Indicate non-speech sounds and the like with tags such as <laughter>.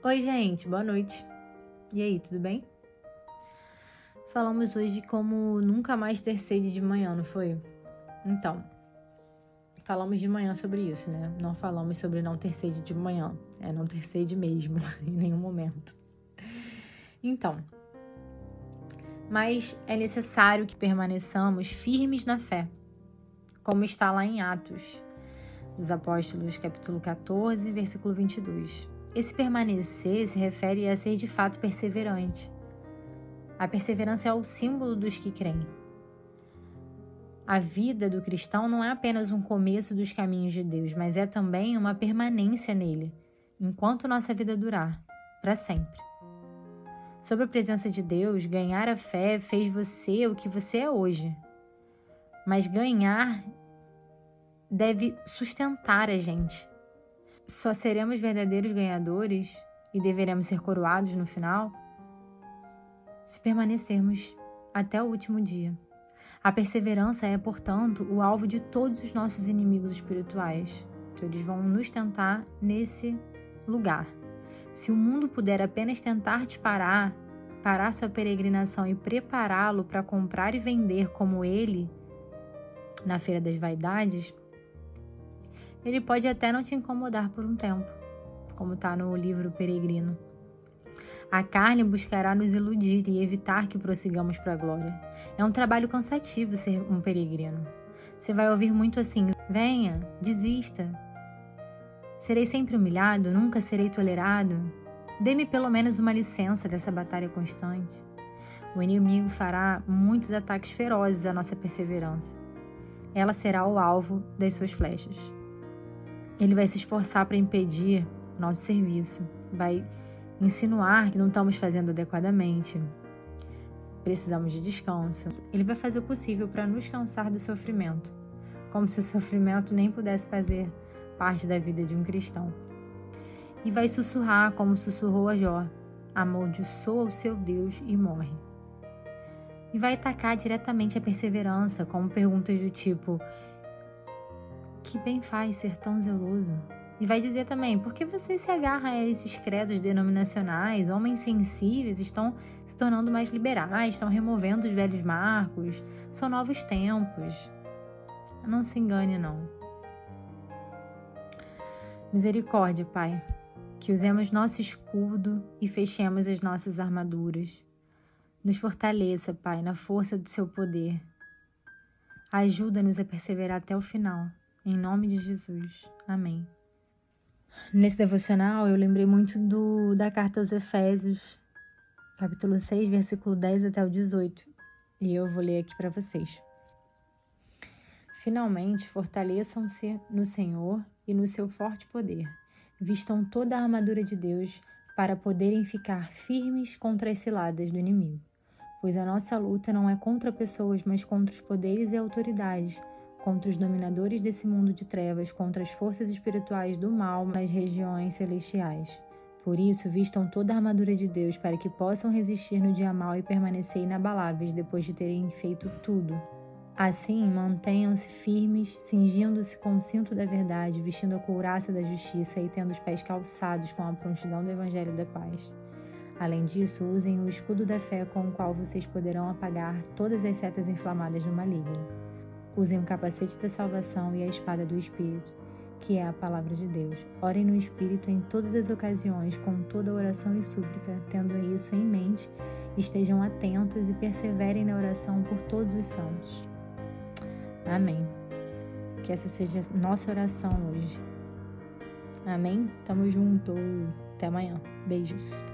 Oi, gente, boa noite. E aí, tudo bem? Falamos hoje como nunca mais ter sede de manhã, não foi? Então, falamos de manhã sobre isso, né? Não falamos sobre não ter sede de manhã, é não ter sede mesmo, <laughs> em nenhum momento. Então, mas é necessário que permaneçamos firmes na fé, como está lá em Atos dos Apóstolos, capítulo 14, versículo 22. Esse permanecer se refere a ser de fato perseverante. A perseverança é o símbolo dos que creem. A vida do cristão não é apenas um começo dos caminhos de Deus, mas é também uma permanência nele, enquanto nossa vida durar, para sempre. Sobre a presença de Deus, ganhar a fé fez você o que você é hoje. Mas ganhar deve sustentar a gente. Só seremos verdadeiros ganhadores e deveremos ser coroados no final se permanecermos até o último dia. A perseverança é, portanto, o alvo de todos os nossos inimigos espirituais. Então, eles vão nos tentar nesse lugar. Se o mundo puder apenas tentar te parar, parar sua peregrinação e prepará-lo para comprar e vender como ele na Feira das Vaidades, ele pode até não te incomodar por um tempo, como está no livro Peregrino. A carne buscará nos iludir e evitar que prossigamos para a glória. É um trabalho cansativo ser um peregrino. Você vai ouvir muito assim: venha, desista. Serei sempre humilhado, nunca serei tolerado. Dê-me pelo menos uma licença dessa batalha constante. O inimigo fará muitos ataques ferozes à nossa perseverança. Ela será o alvo das suas flechas. Ele vai se esforçar para impedir nosso serviço, vai insinuar que não estamos fazendo adequadamente, precisamos de descanso. Ele vai fazer o possível para nos cansar do sofrimento, como se o sofrimento nem pudesse fazer parte da vida de um cristão. E vai sussurrar como sussurrou a Jó: amaldiçoa o seu Deus e morre. E vai atacar diretamente a perseverança, com perguntas do tipo: que bem faz ser tão zeloso? E vai dizer também, por que você se agarra a esses credos denominacionais? Homens sensíveis estão se tornando mais liberais, estão removendo os velhos marcos, são novos tempos. Não se engane, não. Misericórdia, Pai, que usemos nosso escudo e fechemos as nossas armaduras. Nos fortaleça, Pai, na força do seu poder. Ajuda-nos a perseverar até o final em nome de Jesus. Amém. Nesse devocional, eu lembrei muito do, da carta aos Efésios, capítulo 6, versículo 10 até o 18. E eu vou ler aqui para vocês. Finalmente, fortaleçam-se no Senhor e no seu forte poder. Vistam toda a armadura de Deus para poderem ficar firmes contra as ciladas do inimigo. Pois a nossa luta não é contra pessoas, mas contra os poderes e autoridades contra os dominadores desse mundo de trevas, contra as forças espirituais do mal nas regiões celestiais. Por isso, vistam toda a armadura de Deus para que possam resistir no dia mal e permanecer inabaláveis depois de terem feito tudo. Assim, mantenham-se firmes, cingindo-se com o cinto da verdade, vestindo a couraça da justiça e tendo os pés calçados com a prontidão do evangelho da paz. Além disso, usem o escudo da fé com o qual vocês poderão apagar todas as setas inflamadas do maligno. Usem o capacete da salvação e a espada do Espírito, que é a palavra de Deus. Orem no Espírito em todas as ocasiões, com toda oração e súplica, tendo isso em mente, estejam atentos e perseverem na oração por todos os santos. Amém. Que essa seja nossa oração hoje. Amém? Tamo junto. Até amanhã. Beijos.